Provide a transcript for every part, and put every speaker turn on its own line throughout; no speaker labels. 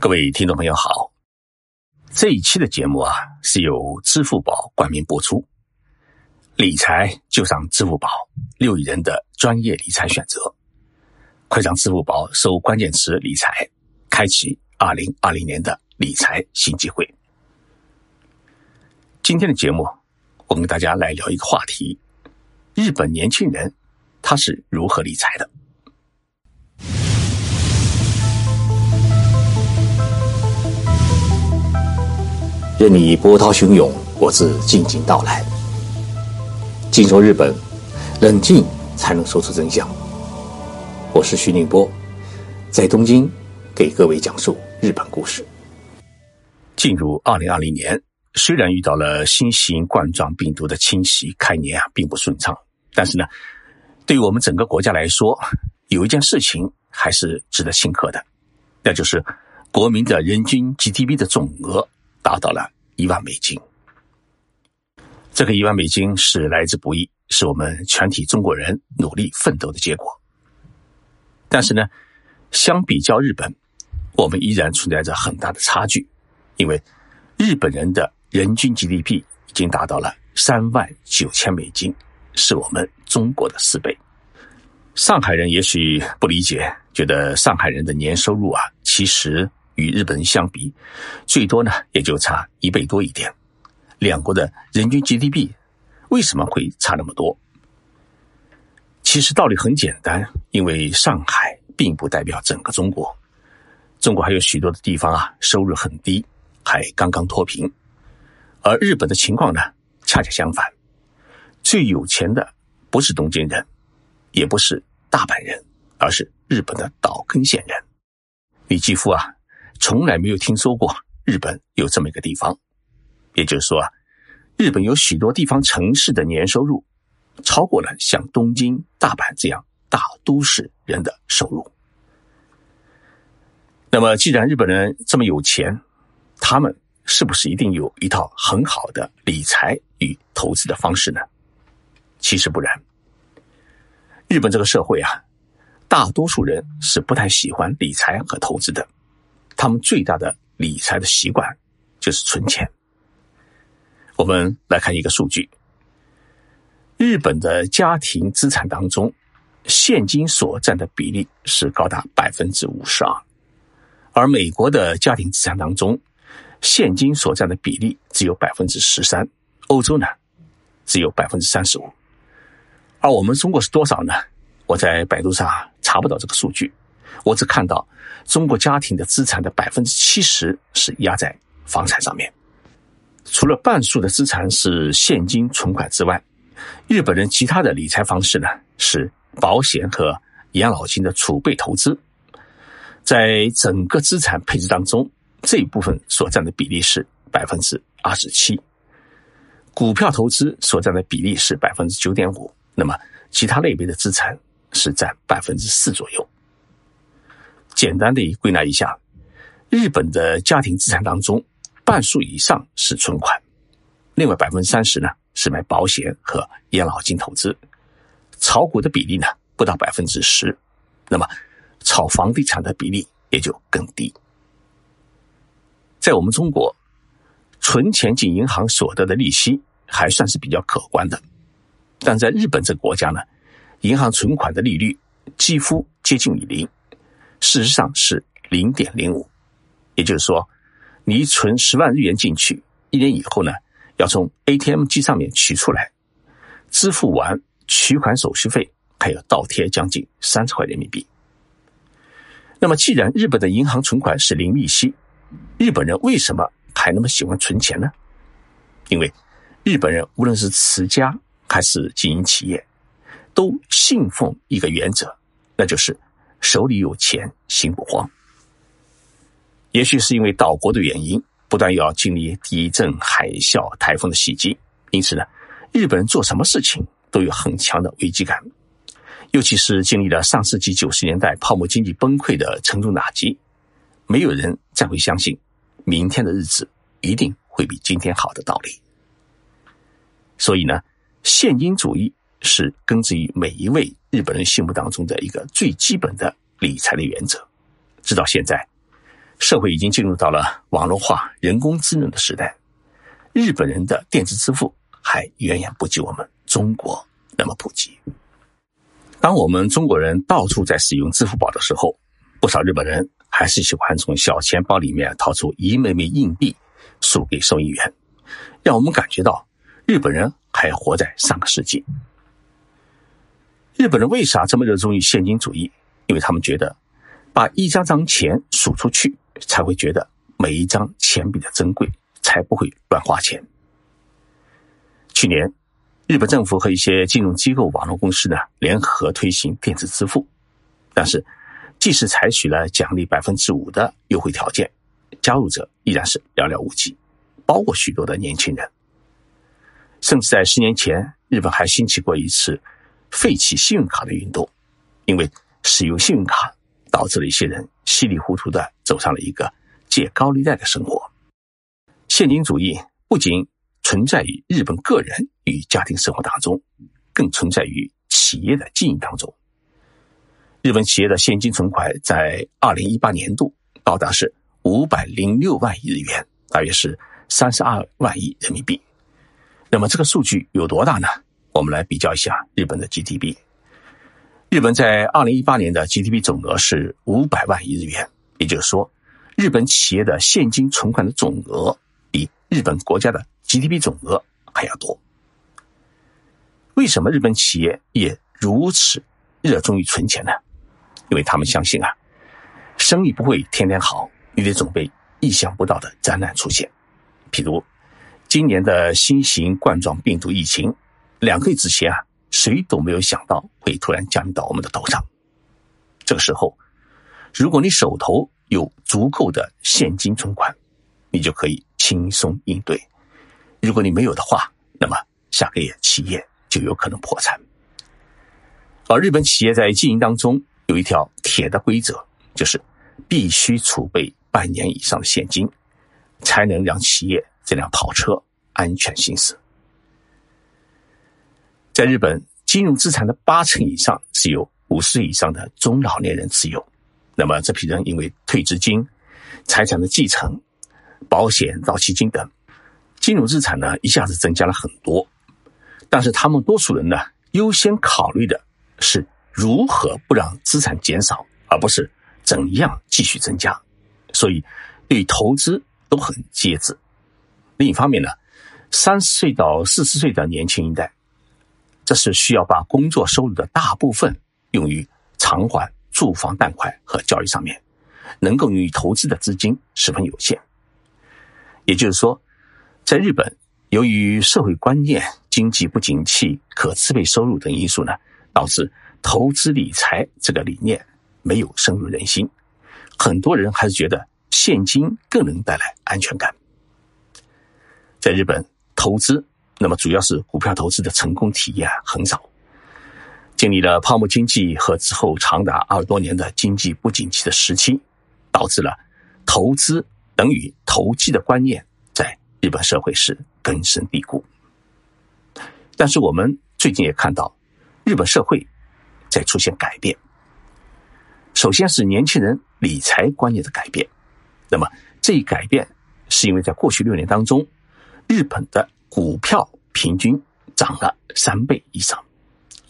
各位听众朋友好，这一期的节目啊是由支付宝冠名播出，理财就上支付宝，六亿人的专业理财选择，快上支付宝搜关键词理财，开启二零二零年的理财新机会。今天的节目，我跟大家来聊一个话题：日本年轻人他是如何理财的。
任你波涛汹涌，我自静静到来。静说日本，冷静才能说出真相。我是徐宁波，在东京给各位讲述日本故事。
进入二零二零年，虽然遇到了新型冠状病毒的侵袭，开年啊并不顺畅，但是呢，对于我们整个国家来说，有一件事情还是值得庆贺的，那就是国民的人均 GDP 的总额。达到了一万美金，这个一万美金是来之不易，是我们全体中国人努力奋斗的结果。但是呢，相比较日本，我们依然存在着很大的差距，因为日本人的人均 GDP 已经达到了三万九千美金，是我们中国的四倍。上海人也许不理解，觉得上海人的年收入啊，其实。与日本相比，最多呢也就差一倍多一点。两国的人均 GDP 为什么会差那么多？其实道理很简单，因为上海并不代表整个中国，中国还有许多的地方啊收入很低，还刚刚脱贫。而日本的情况呢，恰恰相反，最有钱的不是东京人，也不是大阪人，而是日本的岛根县人。你继父啊。从来没有听说过日本有这么一个地方，也就是说啊，日本有许多地方城市的年收入超过了像东京、大阪这样大都市人的收入。那么，既然日本人这么有钱，他们是不是一定有一套很好的理财与投资的方式呢？其实不然。日本这个社会啊，大多数人是不太喜欢理财和投资的。他们最大的理财的习惯就是存钱。我们来看一个数据：日本的家庭资产当中，现金所占的比例是高达百分之五十二，而美国的家庭资产当中，现金所占的比例只有百分之十三，欧洲呢只有百分之三十五，而我们中国是多少呢？我在百度上查不到这个数据。我只看到中国家庭的资产的百分之七十是压在房产上面，除了半数的资产是现金存款之外，日本人其他的理财方式呢是保险和养老金的储备投资，在整个资产配置当中，这一部分所占的比例是百分之二十七，股票投资所占的比例是百分之九点五，那么其他类别的资产是占百分之四左右。简单的归纳一下，日本的家庭资产当中，半数以上是存款，另外百分之三十呢是买保险和养老金投资，炒股的比例呢不到百分之十，那么炒房地产的比例也就更低。在我们中国，存钱进银行所得的利息还算是比较可观的，但在日本这个国家呢，银行存款的利率几乎接近于零。事实上是零点零五，也就是说，你存十万日元进去，一年以后呢，要从 ATM 机上面取出来，支付完取款手续费，还有倒贴将近三十块人民币。那么，既然日本的银行存款是零利息，日本人为什么还那么喜欢存钱呢？因为日本人无论是持家还是经营企业，都信奉一个原则，那就是。手里有钱，心不慌。也许是因为岛国的原因，不断要经历地震、海啸、台风的袭击，因此呢，日本人做什么事情都有很强的危机感。尤其是经历了上世纪九十年代泡沫经济崩溃的沉重打击，没有人再会相信明天的日子一定会比今天好的道理。所以呢，现金主义。是根植于每一位日本人心目当中的一个最基本的理财的原则。直到现在，社会已经进入到了网络化、人工智能的时代，日本人的电子支付还远远不及我们中国那么普及。当我们中国人到处在使用支付宝的时候，不少日本人还是喜欢从小钱包里面掏出一枚枚硬币，输给收银员，让我们感觉到日本人还活在上个世纪。日本人为啥这么热衷于现金主义？因为他们觉得，把一张张钱数出去，才会觉得每一张钱币的珍贵，才不会乱花钱。去年，日本政府和一些金融机构、网络公司呢联合推行电子支付，但是，即使采取了奖励百分之五的优惠条件，加入者依然是寥寥无几，包括许多的年轻人。甚至在十年前，日本还兴起过一次。废弃信用卡的运动，因为使用信用卡导致了一些人稀里糊涂的走上了一个借高利贷的生活。现金主义不仅存在于日本个人与家庭生活当中，更存在于企业的经营当中。日本企业的现金存款在二零一八年度高达是五百零六万亿日元，大约是三十二万亿人民币。那么这个数据有多大呢？我们来比较一下日本的 GDP。日本在二零一八年的 GDP 总额是五百万亿日元，也就是说，日本企业的现金存款的总额比日本国家的 GDP 总额还要多。为什么日本企业也如此热衷于存钱呢？因为他们相信啊，生意不会天天好，你得准备意想不到的灾难出现，譬如今年的新型冠状病毒疫情。两个月之前啊，谁都没有想到会突然降临到我们的头上。这个时候，如果你手头有足够的现金存款，你就可以轻松应对；如果你没有的话，那么下个月企业就有可能破产。而日本企业在经营当中有一条铁的规则，就是必须储备半年以上的现金，才能让企业这辆跑车安全行驶。在日本，金融资产的八成以上是由五十岁以上的中老年人持有。那么这批人因为退职金、财产的继承、保险到期金等，金融资产呢一下子增加了很多。但是他们多数人呢，优先考虑的是如何不让资产减少，而不是怎样继续增加。所以，对投资都很节制。另一方面呢，三十岁到四十岁的年轻一代。这是需要把工作收入的大部分用于偿还住房贷款和教育上面，能够用于投资的资金十分有限。也就是说，在日本，由于社会观念、经济不景气、可支配收入等因素呢，导致投资理财这个理念没有深入人心。很多人还是觉得现金更能带来安全感。在日本，投资。那么主要是股票投资的成功体验很少，经历了泡沫经济和之后长达二十多年的经济不景气的时期，导致了投资等于投机的观念在日本社会是根深蒂固。但是我们最近也看到，日本社会在出现改变。首先是年轻人理财观念的改变，那么这一改变是因为在过去六年当中，日本的。股票平均涨了三倍以上，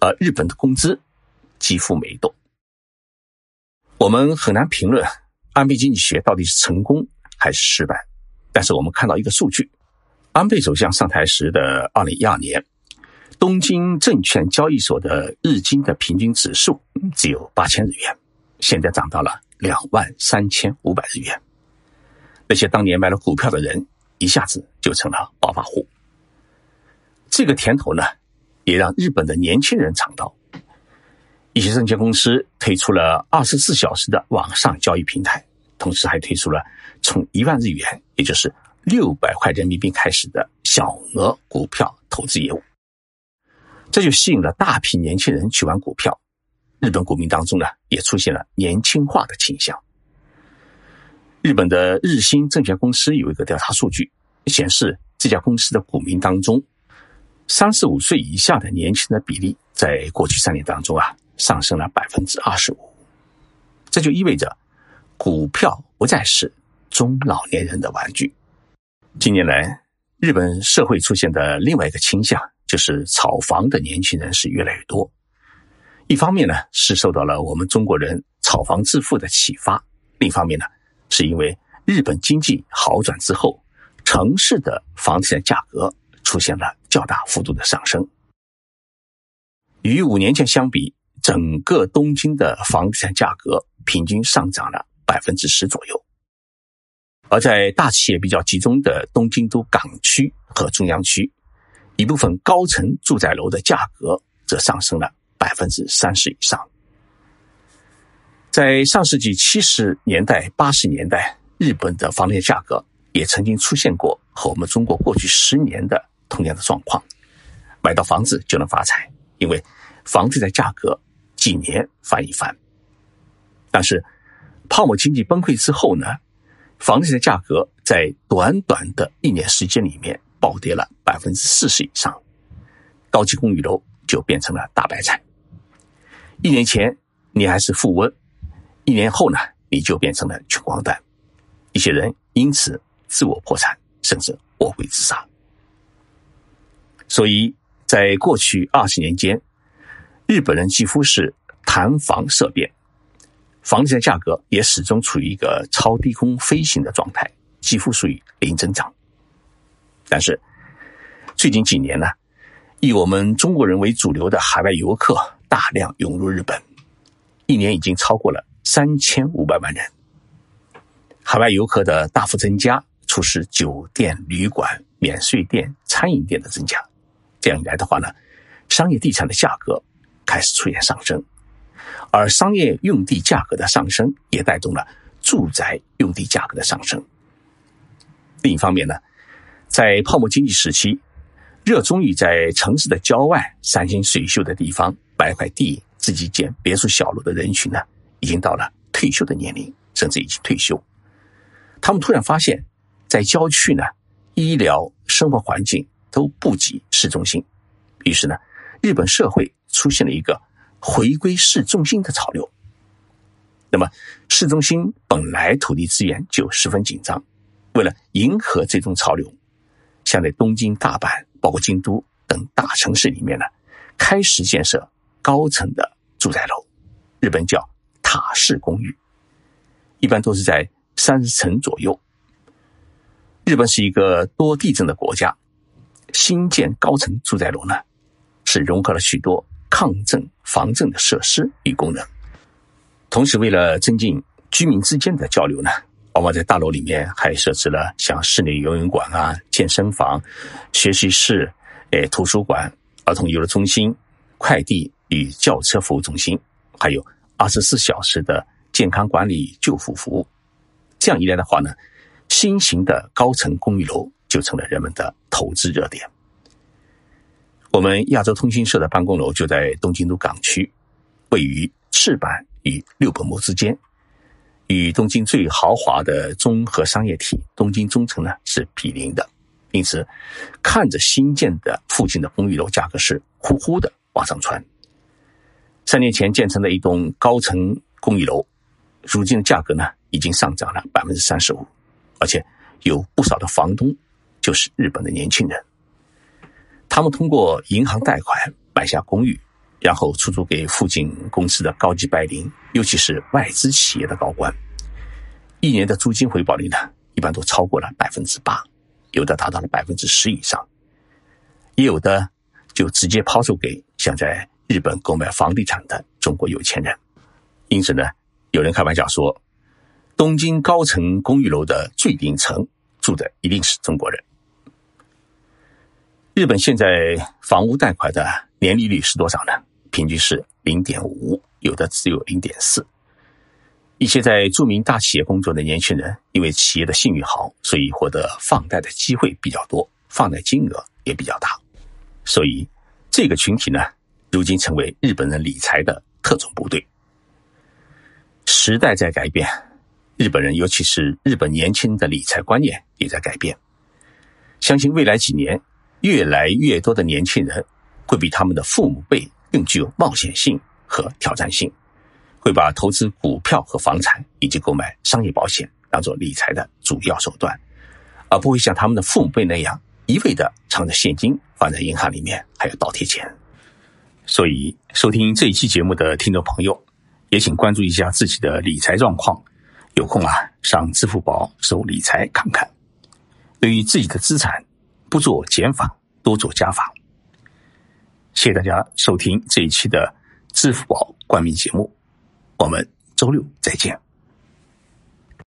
而日本的工资几乎没动。我们很难评论安倍经济学到底是成功还是失败，但是我们看到一个数据：安倍首相上台时的二零一二年，东京证券交易所的日经的平均指数只有八千日元，现在涨到了两万三千五百日元。那些当年买了股票的人一下子就成了暴发户。这个甜头呢，也让日本的年轻人尝到。一些证券公司推出了二十四小时的网上交易平台，同时还推出了从一万日元，也就是六百块人民币开始的小额股票投资业务。这就吸引了大批年轻人去玩股票。日本股民当中呢，也出现了年轻化的倾向。日本的日兴证券公司有一个调查数据显示，这家公司的股民当中。三十五岁以下的年轻人的比例，在过去三年当中啊，上升了百分之二十五。这就意味着，股票不再是中老年人的玩具。近年来，日本社会出现的另外一个倾向，就是炒房的年轻人是越来越多。一方面呢，是受到了我们中国人炒房致富的启发；另一方面呢，是因为日本经济好转之后，城市的房地产价格出现了较大幅度的上升。与五年前相比，整个东京的房地产价格平均上涨了百分之十左右，而在大企业比较集中的东京都港区和中央区，一部分高层住宅楼的价格则上升了。百分之三十以上。在上世纪七十年代、八十年代，日本的房地产价格也曾经出现过和我们中国过去十年的同样的状况：买到房子就能发财，因为房子的价格几年翻一番。但是，泡沫经济崩溃之后呢，房子的价格在短短的一年时间里面暴跌了百分之四十以上，高级公寓楼就变成了大白菜。一年前你还是富翁，一年后呢你就变成了穷光蛋，一些人因此自我破产，甚至卧轨自杀。所以在过去二十年间，日本人几乎是谈房色变，房地产价格也始终处于一个超低空飞行的状态，几乎属于零增长。但是最近几年呢，以我们中国人为主流的海外游客。大量涌入日本，一年已经超过了三千五百万人。海外游客的大幅增加，促使酒店、旅馆、免税店、餐饮店的增加。这样一来的话呢，商业地产的价格开始出现上升，而商业用地价格的上升，也带动了住宅用地价格的上升。另一方面呢，在泡沫经济时期，热衷于在城市的郊外、山清水秀的地方。买块地自己建别墅小楼的人群呢，已经到了退休的年龄，甚至已经退休。他们突然发现，在郊区呢，医疗、生活环境都不及市中心。于是呢，日本社会出现了一个回归市中心的潮流。那么，市中心本来土地资源就十分紧张，为了迎合这种潮流，像在东京、大阪、包括京都等大城市里面呢，开始建设。高层的住宅楼，日本叫塔式公寓，一般都是在三十层左右。日本是一个多地震的国家，新建高层住宅楼呢，是融合了许多抗震防震的设施与功能。同时，为了增进居民之间的交流呢，往往在大楼里面还设置了像室内游泳馆啊、健身房、学习室、诶图书馆、儿童游乐中心、快递。与轿车服务中心，还有二十四小时的健康管理救护服务。这样一来的话呢，新型的高层公寓楼就成了人们的投资热点。我们亚洲通讯社的办公楼就在东京都港区，位于赤坂与六本木之间，与东京最豪华的综合商业体东京中城呢是毗邻的。因此，看着新建的附近的公寓楼价格是呼呼的往上窜。三年前建成的一栋高层公寓楼，如今的价格呢已经上涨了百分之三十五，而且有不少的房东就是日本的年轻人。他们通过银行贷款买下公寓，然后出租给附近公司的高级白领，尤其是外资企业的高官。一年的租金回报率呢，一般都超过了百分之八，有的达到了百分之十以上，也有的就直接抛售给想在。日本购买房地产的中国有钱人，因此呢，有人开玩笑说，东京高层公寓楼的最顶层住的一定是中国人。日本现在房屋贷款的年利率是多少呢？平均是零点五，有的只有零点四。一些在著名大企业工作的年轻人，因为企业的信誉好，所以获得放贷的机会比较多，放贷金额也比较大，所以这个群体呢。如今成为日本人理财的特种部队。时代在改变，日本人尤其是日本年轻人的理财观念也在改变。相信未来几年，越来越多的年轻人会比他们的父母辈更具有冒险性和挑战性，会把投资股票和房产以及购买商业保险当做理财的主要手段，而不会像他们的父母辈那样一味的藏着现金放在银行里面，还有倒贴钱。所以，收听这一期节目的听众朋友，也请关注一下自己的理财状况。有空啊，上支付宝搜理财看看。对于自己的资产，不做减法，多做加法。谢谢大家收听这一期的支付宝冠名节目，我们周六再见。